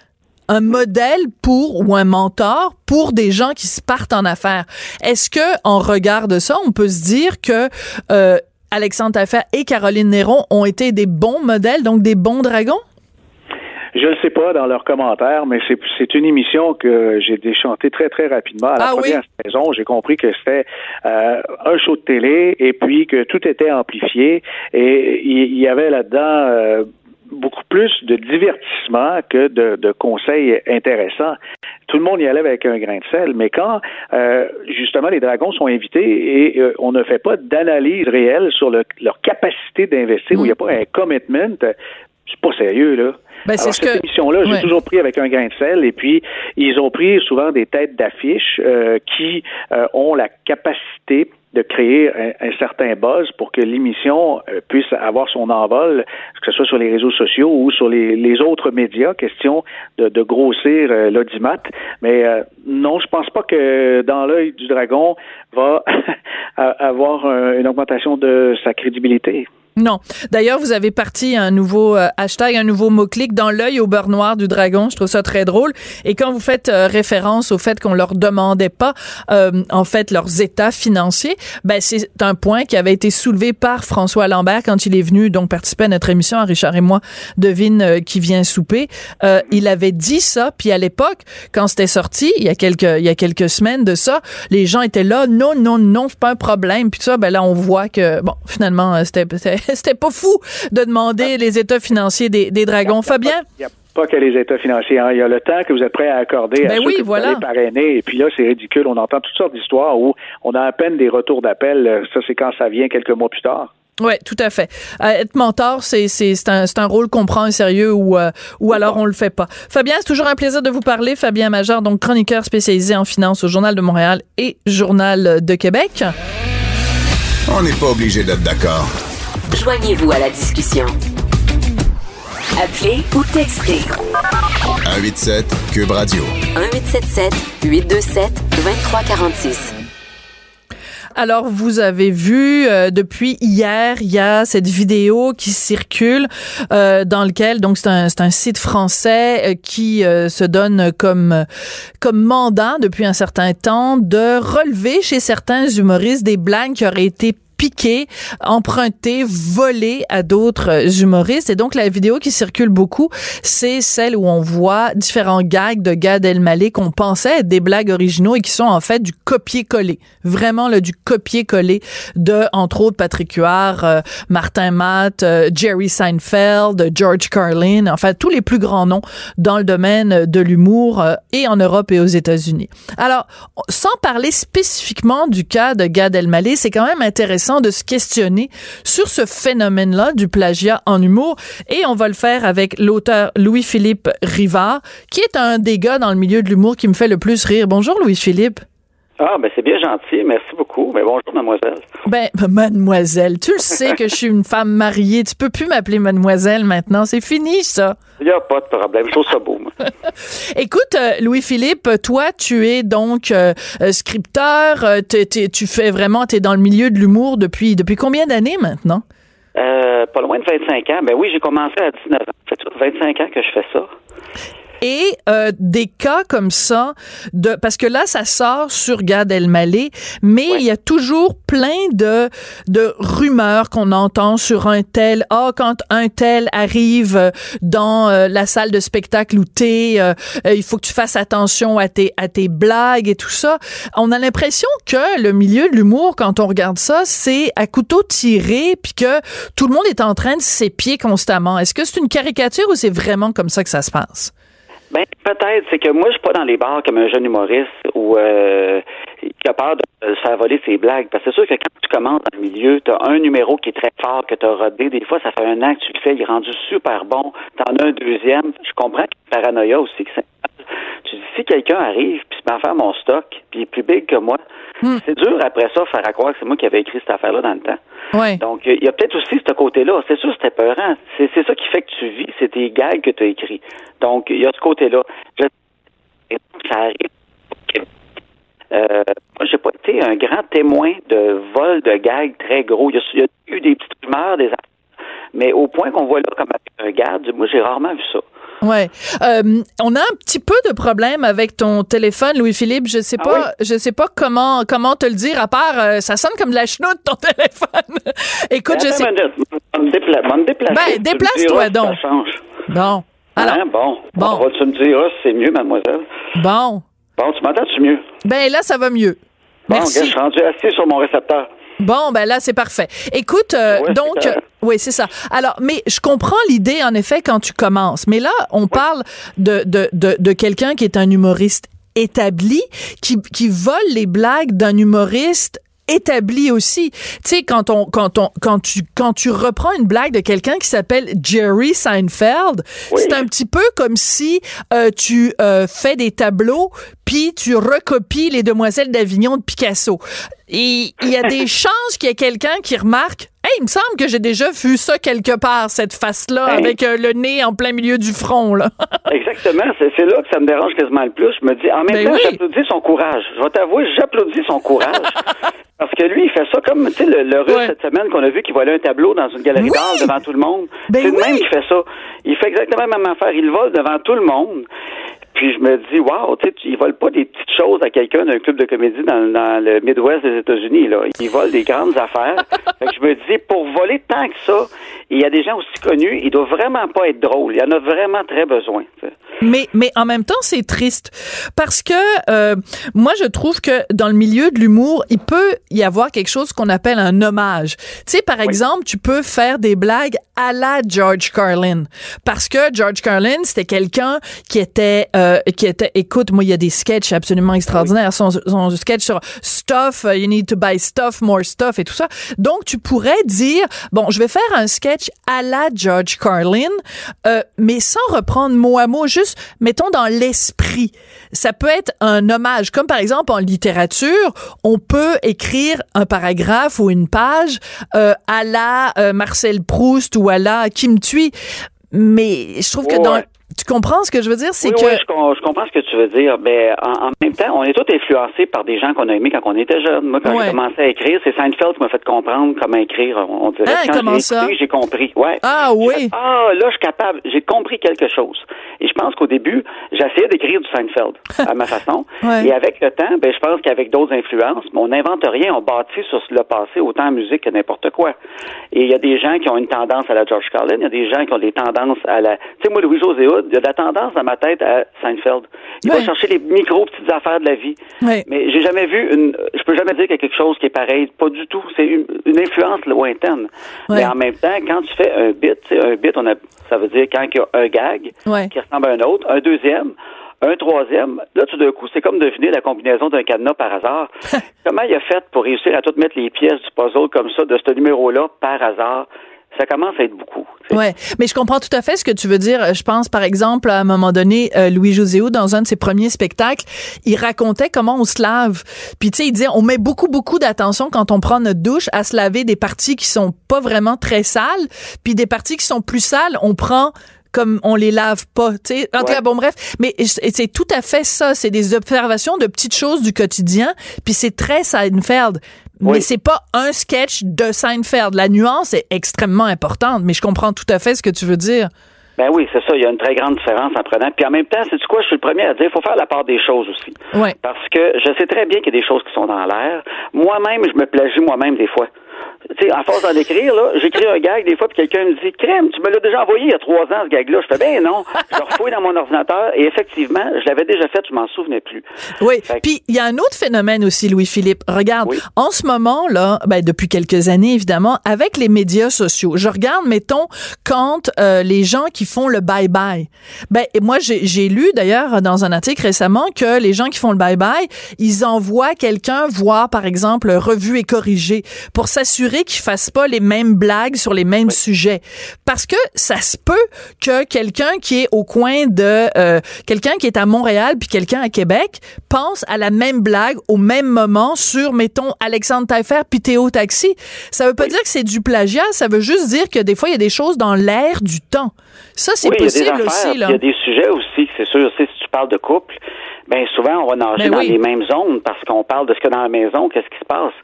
C: un modèle pour ou un mentor pour des gens qui se partent en affaires. Est-ce que en regard de ça, on peut se dire que euh, Alexandre Taffer et Caroline Néron ont été des bons modèles, donc des bons dragons?
G: Je ne sais pas dans leurs commentaires, mais c'est une émission que j'ai déchantée très, très rapidement. À la ah première saison, j'ai compris que c'était euh, un show de télé et puis que tout était amplifié et il y, avait là-dedans euh, beaucoup plus de divertissement que de, de, conseils intéressants. Tout le monde y allait avec un grain de sel, mais quand euh, justement les dragons sont invités et on ne fait pas d'analyse réelle sur leur capacité d'investir, où il n'y a pas un commitment, c'est pas sérieux là. Ben, Alors, cette émission-là, j'ai toujours pris avec un grain de sel. Et puis, ils ont pris souvent des têtes d'affiches euh, qui euh, ont la capacité de créer un, certain buzz pour que l'émission euh, puisse avoir son envol, que ce soit sur les réseaux sociaux ou sur les, autres médias, question de, de grossir l'audimat. Mais non, je pense pas que dans l'œil du dragon va avoir une augmentation de sa crédibilité.
C: Non. D'ailleurs, vous avez parti un nouveau euh, hashtag, un nouveau mot-clic dans l'œil au beurre noir du dragon. Je trouve ça très drôle. Et quand vous faites euh, référence au fait qu'on leur demandait pas, euh, en fait, leurs états financiers, ben c'est un point qui avait été soulevé par François Lambert quand il est venu donc participer à notre émission à Richard et moi devine qui vient souper. il avait dit ça. Puis à l'époque, quand c'était sorti, il y a quelques il y a quelques semaines de ça, les gens étaient là, non non non, pas un problème. Puis ça, ben là on voit que bon, finalement c'était c'était pas fou de demander les états financiers des, dragons. Fabien?
G: Il n'y a pas que les états financiers. Hein. Il y a le temps que vous êtes prêt à accorder à
C: ben
G: ceux
C: oui,
G: que
C: voilà.
G: vous parrainer. Et puis là, c'est ridicule. On entend toutes sortes d'histoires où on a à peine des retours d'appel. Ça, c'est quand ça vient quelques mois plus tard.
C: Oui, tout à fait. Euh, être mentor, c'est un, un rôle qu'on prend au sérieux ou, euh, ou alors on le fait pas. Fabien, c'est toujours un plaisir de vous parler. Fabien Major, donc chroniqueur spécialisé en finance au Journal de Montréal et Journal de Québec.
B: On n'est pas obligé d'être d'accord.
A: Joignez-vous à la discussion. Appelez ou textez.
B: 187 Cube Radio.
A: 1877 827 2346.
C: Alors, vous avez vu euh, depuis hier, il y a cette vidéo qui circule euh, dans lequel, donc c'est un, un, site français euh, qui se donne comme comme mandat depuis un certain temps de relever chez certains humoristes des blagues qui auraient été piqué, emprunté, volé à d'autres humoristes. Et donc, la vidéo qui circule beaucoup, c'est celle où on voit différents gags de Gad Elmaleh qu'on pensait être des blagues originaux et qui sont en fait du copier-coller. Vraiment, là, du copier-coller de, entre autres, Patrick Huard, euh, Martin Matt, euh, Jerry Seinfeld, George Carlin, enfin, tous les plus grands noms dans le domaine de l'humour euh, et en Europe et aux États-Unis. Alors, sans parler spécifiquement du cas de Gad Elmaleh, c'est quand même intéressant de se questionner sur ce phénomène-là du plagiat en humour. Et on va le faire avec l'auteur Louis-Philippe Rivard, qui est un des gars dans le milieu de l'humour qui me fait le plus rire. Bonjour Louis-Philippe.
H: Ah, ben c'est bien gentil, merci beaucoup. Mais ben, bonjour, mademoiselle.
C: Ben, mademoiselle, tu le sais que je suis une femme mariée, tu peux plus m'appeler mademoiselle maintenant, c'est fini ça.
H: Il n'y a pas de problème, je trouve ça beau.
C: Écoute, euh, Louis-Philippe, toi, tu es donc euh, euh, scripteur, tu fais vraiment, tu es dans le milieu de l'humour depuis, depuis combien d'années maintenant?
H: pas loin de 25 ans. Ben oui, j'ai commencé à 19 ans. Ça fait 25 ans que je fais ça?
C: Et euh, des cas comme ça de parce que là ça sort sur Gad Elmaleh mais il y a toujours plein de de rumeurs qu'on entend sur un tel. Ah quand un tel arrive dans euh, la salle de spectacle où t'es euh, il faut que tu fasses attention à tes à tes blagues et tout ça. On a l'impression que le milieu de l'humour quand on regarde ça c'est à couteau tiré puis que tout le monde est en train de s'épier constamment. Est-ce que c'est une caricature ou c'est vraiment comme ça que ça se passe?
H: Ben peut-être, c'est que moi je suis pas dans les bars comme un jeune humoriste ou euh, qui a peur de se faire voler ses blagues. Parce que c'est sûr que quand tu commences dans le milieu, tu as un numéro qui est très fort que tu as rodé. Des fois, ça fait un an que tu le fais, il est rendu super bon. Tu en as un deuxième. Je comprends qu'il y a paranoïa aussi. Que tu dis, si quelqu'un arrive puis se met à faire mon stock, puis il est plus big que moi, hmm. c'est dur après ça faire à croire que c'est moi qui avais écrit cette affaire-là dans le temps. Donc, il y a peut-être aussi ce côté-là. C'est sûr, c'était peurant. C'est, c'est ça qui fait que tu vis. C'est tes gags que tu as écrits. Donc, il y a ce côté-là. Je... Ça arrive. Euh, moi, j'ai pas été un grand témoin de vol de gags très gros. Il y a, eu des petites rumeurs, des mais au point qu'on voit là comme un garde, moi, j'ai rarement vu ça.
C: Ouais. Euh, on a un petit peu de problème avec ton téléphone, Louis-Philippe. Je sais ah pas, je sais pas comment comment te le dire. À part, euh, ça sonne comme de la chenoute ton téléphone. Écoute, je sais. Ben, déplace-toi donc. Bon.
H: Alors. Hein, bon. Bon. tu me dire si c'est mieux, mademoiselle.
C: Bon.
H: Bon, tu m'entends-tu mieux?
C: Ben là, ça va mieux.
H: Bon, Merci. je suis rendu assis sur mon récepteur.
C: Bon, ben là, c'est parfait. Écoute, euh, donc, oui, c'est ça. Alors, mais je comprends l'idée, en effet, quand tu commences. Mais là, on parle de, de, de, de quelqu'un qui est un humoriste établi, qui, qui vole les blagues d'un humoriste établi aussi. Tu sais, quand on, quand on, quand tu, quand tu reprends une blague de quelqu'un qui s'appelle Jerry Seinfeld, c'est un petit peu comme si euh, tu euh, fais des tableaux puis tu recopies les Demoiselles d'Avignon de Picasso. Et il y a des chances qu'il y ait quelqu'un qui remarque Hey, il me semble que j'ai déjà vu ça quelque part, cette face-là, avec euh, le nez en plein milieu du front. Là.
H: Exactement. C'est là que ça me dérange quasiment le plus. Je me dis, en même ben temps, j'applaudis son courage. Je vais t'avouer, j'applaudis son courage. Parce que lui, il fait ça comme, tu sais, le, le russe cette semaine qu'on a vu qui volait un tableau dans une galerie d'art devant tout le monde.
C: Ben
H: c'est le
C: oui.
H: même qui fait ça. Il fait exactement la même affaire. Il vole devant tout le monde. Puis je me dis, wow, tu sais, il vole pas des petites choses à quelqu'un d'un club de comédie dans, dans le Midwest des États-Unis, là. Il vole des grandes affaires. Fait que je me dis, pour voler tant que ça, il y a des gens aussi connus, il doit vraiment pas être drôle. Il y en a vraiment très besoin.
C: Mais, mais en même temps, c'est triste parce que euh, moi, je trouve que dans le milieu de l'humour, il peut y avoir quelque chose qu'on appelle un hommage. Tu sais, par exemple, tu peux faire des blagues à la George Carlin parce que George Carlin, c'était quelqu'un qui était, euh, qui était. Écoute, moi, il y a des sketchs absolument extraordinaires. Son, son sketch sur stuff, you need to buy stuff, more stuff et tout ça. Donc, tu pourrais dire, bon, je vais faire un sketch à la George Carlin, euh, mais sans reprendre mot à mot, juste mettons dans l'esprit. Ça peut être un hommage, comme par exemple en littérature, on peut écrire un paragraphe ou une page euh, à la euh, Marcel Proust ou à la Kim Thuy, mais je trouve que
H: Ouais.
C: dans tu comprends ce que je veux dire, c'est
H: oui,
C: que
H: oui, je, je comprends ce que tu veux dire. Mais en, en même temps, on est tous influencés par des gens qu'on a aimés quand on était jeunes. Moi, quand
C: Ouais.
H: j'ai commencé à écrire, c'est Seinfeld qui m'a fait comprendre comment écrire. On dirait
C: Hein,
H: quand
C: comment
H: j'ai
C: ça?
H: j'ai compris. Ouais.
C: ah oui,
H: fait, ah, là, je suis capable. J'ai compris quelque chose. Et je pense qu'au début, j'essayais d'écrire du Seinfeld à ma façon.
C: Ouais.
H: Et avec le temps, ben, je pense qu'avec d'autres influences, on n'invente rien. On bâtit sur le passé autant en musique que n'importe quoi. Et il y a des gens qui ont une tendance à la George Carlin. Il y a des gens qui ont des tendances à la... Tu sais, moi, Louis-José Hood, il y a de la tendance dans ma tête à Seinfeld. Il va chercher les micro petites affaires de la vie. Mais j'ai jamais vu une... Je peux jamais dire qu'il y a quelque chose qui est pareil. Pas du tout. C'est une, une influence lointaine. Mais en même temps, quand tu fais un bit, un bit, on a, ça veut dire quand il y a un gag qui ressemble à un autre, un deuxième, un troisième, là, tout d'un coup, c'est comme deviner la combinaison d'un cadenas par hasard. Comment il a fait pour réussir à tout mettre les pièces du puzzle comme ça, de ce numéro-là, par hasard? Ça commence à être beaucoup.
C: Ouais, mais je comprends tout à fait ce que tu veux dire. Je pense, par exemple, à un moment donné, euh, Louis Joséo, dans un de ses premiers spectacles, il racontait comment on se lave. Puis, tu sais, il disait, on met beaucoup, beaucoup d'attention quand on prend notre douche à se laver des parties qui sont pas vraiment très sales, puis des parties qui sont plus sales, on prend comme on les lave pas, tu sais. En tout cas, bon, bref. Mais c'est tout à fait ça. C'est des observations de petites choses du quotidien, puis c'est très Seinfeld. Mais
H: Oui.
C: c'est pas un sketch de Seinfeld. La nuance est extrêmement importante, mais je comprends tout à fait ce que tu veux dire.
H: Ben oui, c'est ça. Il y a une très grande différence en prenant. Puis en même temps, c'est quoi? Je suis le premier à dire, il faut faire la part des choses aussi.
C: Ouais.
H: Parce que je sais très bien qu'il y a des choses qui sont dans l'air. Moi-même, je me plagie moi-même des fois. Tu sais, à force d'en écrire, là, j'écris un gag des fois, puis quelqu'un me dit Crème, tu me l'as déjà envoyé il y a trois ans, ce gag-là. Je fais ben non. Je refouille dans mon ordinateur et effectivement, je l'avais déjà fait, je m'en souvenais plus.
C: Oui.
H: Que-
C: Puis il y a un autre phénomène aussi, Louis-Philippe. Regarde,
H: Oui.
C: en ce moment là, ben, depuis quelques années évidemment, avec les médias sociaux, je regarde, mettons, quand euh, les gens qui font le bye bye. Ben et moi j'ai lu d'ailleurs dans un article récemment que les gens qui font le bye bye, ils envoient quelqu'un voir par exemple revue et corrigé pour s'assurer qu'ils fassent pas les mêmes blagues sur les mêmes sujets. Parce que ça se peut que quelqu'un qui est au coin de euh, quelqu'un qui est à Montréal puis quelqu'un à Québec pense à la même blague au même moment sur mettons Alexandre Taillefer puis Théo Taxi. Ça veut pas dire que c'est du plagiat, ça veut juste dire que des fois il y a des choses dans l'air du temps. Ça c'est
H: oui, il y a
C: possible
H: des affaires,
C: aussi là.
H: Il y a des sujets aussi, c'est sûr. Si tu parles de couple, ben souvent on va nager
C: Ben
H: dans
C: oui.
H: les mêmes zones parce qu'on parle de ce que dans la maison, qu'est-ce qui se passe.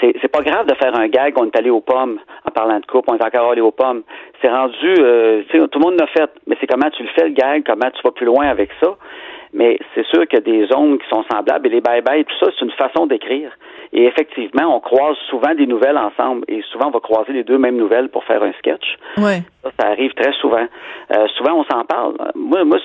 H: C'est, c'est pas grave de faire un gag, on est allé aux pommes en parlant de couple, on est encore allé aux pommes. C'est rendu, euh, tu sais, tout le monde l'a fait, mais c'est comment tu le fais le gag, comment tu vas plus loin avec ça. Mais c'est sûr qu'il y a des zones qui sont semblables et les bye-bye, tout ça, c'est une façon d'écrire. Et effectivement, on croise souvent des nouvelles ensemble et souvent on va croiser les deux mêmes nouvelles pour faire un sketch.
C: Ouais.
H: Ça, ça arrive très souvent. Euh, souvent, on s'en parle. Moi, moi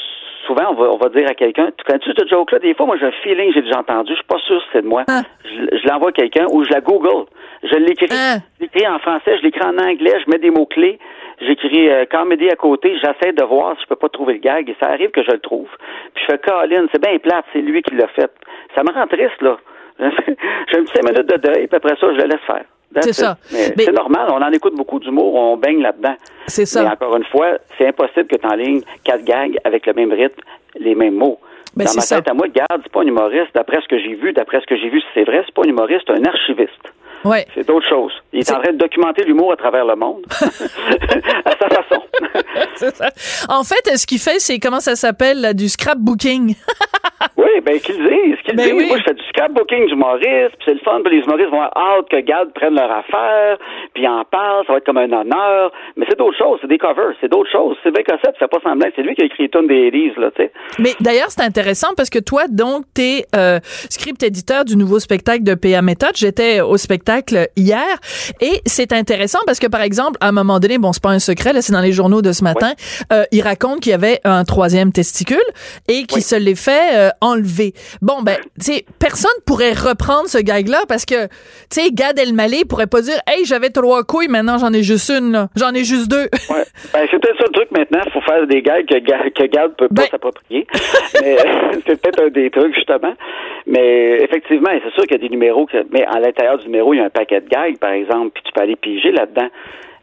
H: souvent, on va, on va dire à quelqu'un, tu connais-tu cette joke-là? Des fois, moi, j'ai un feeling j'ai déjà entendu. Je suis pas sûr si c'est de moi.
C: Ah.
H: Je, je l'envoie à quelqu'un ou je la Google. Je l'écris.
C: Ah.
H: Je l'écris en français, je l'écris en anglais, je mets des mots-clés. J'écris euh, comédie à côté, j'essaie de voir si je peux pas trouver le gag et ça arrive que je le trouve. Puis je fais Colin, c'est bien plate, c'est lui qui l'a fait. Ça me rend triste, là. j'ai un petit cinq minutes de deuil, puis après ça, je le laisse faire.
C: C'est ça.
H: C'est normal, on en écoute beaucoup d'humour, on baigne là-dedans.
C: C'est ça.
H: Mais encore une fois, c'est impossible que tu enlignes quatre gags avec le même rythme, les mêmes mots.
C: Ben,
H: Dans ma tête
C: ça.
H: à moi, garde, c'est pas un humoriste. D'après ce que j'ai vu, d'après ce que j'ai vu, si c'est vrai, c'est pas un humoriste, c'est un archiviste.
C: Ouais.
H: C'est d'autres choses. Il est, en train de documenter l'humour à travers le monde, à sa façon.
C: ça. En fait, ce qu'il fait, c'est comment ça s'appelle, du scrapbooking.
H: oui, ben qu'ils disent, qu'ils ben disent. Moi, je fais du scrapbooking du Maurice, puis c'est le fun, puis les humoristes vont avoir hâte que Gad prenne leur affaire, puis en parle, ça va être comme un honneur. Mais c'est d'autres choses, c'est des covers, c'est d'autres choses. C'est bien que ça, tu fais pas semblant. C'est lui qui a écrit une des Elise, là, tu sais.
C: Mais d'ailleurs, c'est intéressant parce que toi, donc, t'es euh, script éditeur du nouveau spectacle de PA Méthode. J'étais au spectacle hier et c'est intéressant parce que, par exemple, à un moment donné, bon, c'est pas un secret, là, c'est dans les journaux de ce matin, euh, il raconte qu'il y avait un troisième testicule et qu'il se l'est fait euh, enlever. Bon, ben, tu sais, personne pourrait reprendre ce gag-là parce que, tu sais, Gad Elmaleh pourrait pas dire, hey, j'avais trois couilles, maintenant j'en ai juste une, là. J'en ai juste deux.
H: ouais. Ben, c'est peut-être ça le truc maintenant. Faut faire des gags que, que Gad peut pas ben s'approprier. Mais c'est peut-être un des trucs, justement. Mais effectivement, c'est sûr qu'il y a des numéros que, mais à l'intérieur du numéro, il y a un paquet de gags, par exemple, puis tu peux aller piger là-dedans.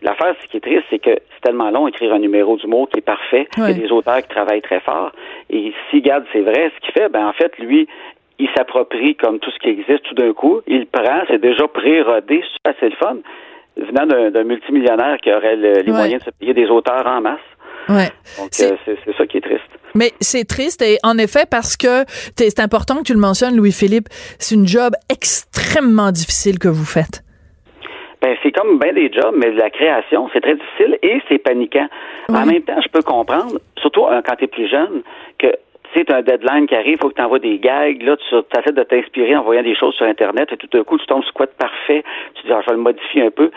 H: L'affaire, ce qui est triste, c'est que c'est tellement long d'écrire un numéro d'humour qui est parfait. Il y a des auteurs qui travaillent très fort. Et si Gad, c'est vrai, ce qu'il fait, ben en fait, lui, il s'approprie comme tout ce qui existe tout d'un coup. Il prend, c'est déjà pré-rodé, c'est assez le fun. Venant d'un multimillionnaire qui aurait les moyens de se payer des auteurs en masse.
C: Ouais.
H: Donc, c'est ça qui est triste.
C: Mais c'est triste et en effet parce que c'est important que tu le mentionnes, Louis-Philippe, c'est une job extrêmement difficile que vous faites.
H: Ben, c'est comme bien des jobs, mais la création, c'est très difficile et c'est paniquant. En même temps, je peux comprendre, surtout euh, quand tu es plus jeune, que tu un deadline qui arrive, il faut que tu envoies des gags, là, tu essaies de t'inspirer en voyant des choses sur Internet, et tout d'un coup, tu tombes sur quoi de parfait, tu dis, ah, je vais le modifier un peu.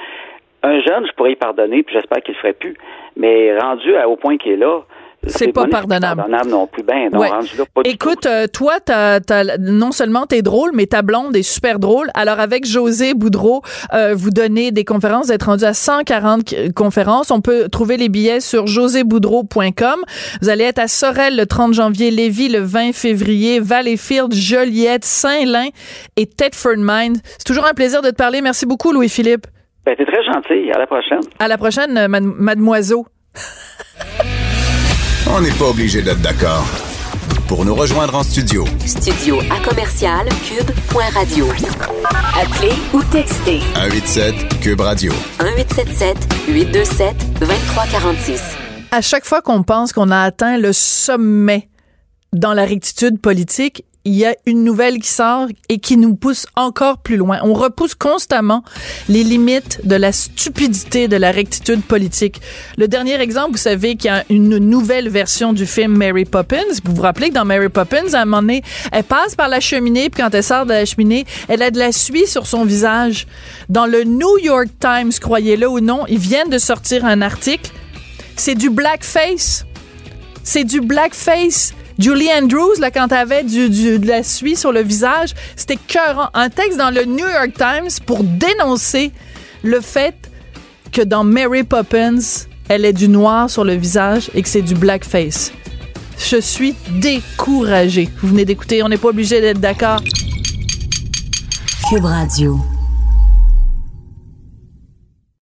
H: Un jeune, je pourrais y pardonner, puis j'espère qu'il le ferait plus. Mais rendu au point qu'il est là,
C: c'est pas pardonnable.
H: pardonnable non plus. Ben, non, là, pas
C: Écoute, euh, toi, t'as, non seulement t'es drôle, mais ta blonde est super drôle. Alors, avec José Boudreau, euh, vous donnez des conférences. Vous êtes rendu à 140 conférences. On peut trouver les billets sur joséboudreau.com. Vous allez être à Sorel le 30 janvier, Lévis le 20 février, Valleyfield, Joliette, Saint-Lin et Thetford Mines. C'est toujours un plaisir de te parler. Merci beaucoup, Louis-Philippe.
H: Ben, t'es très gentil. À la prochaine.
C: À la prochaine, euh, mademoiselle.
B: On n'est pas obligé d'être d'accord. Pour nous rejoindre en studio.
A: Studio à commercial cube.radio. Appelez ou textez.
B: 187 cube radio.
A: 1877 827 2346.
C: À chaque fois qu'on pense qu'on a atteint le sommet dans la rectitude politique, il y a une nouvelle qui sort et qui nous pousse encore plus loin. On repousse constamment les limites de la stupidité de la rectitude politique. Le dernier exemple, vous savez qu'il y a une nouvelle version du film Mary Poppins. Vous vous rappelez que dans Mary Poppins, à un moment donné, elle passe par la cheminée, puis quand elle sort de la cheminée, elle a de la suie sur son visage. Dans le New York Times, croyez-le ou non, ils viennent de sortir un article. C'est du blackface. C'est du blackface Julie Andrews, là, quand avait du, du, de la suie sur le visage, c'était cœur Un texte dans le New York Times pour dénoncer le fait que dans Mary Poppins, elle est du noir sur le visage et que c'est du blackface. Je suis découragée. Vous venez d'écouter, on n'est pas obligé d'être d'accord.
A: Cube Radio.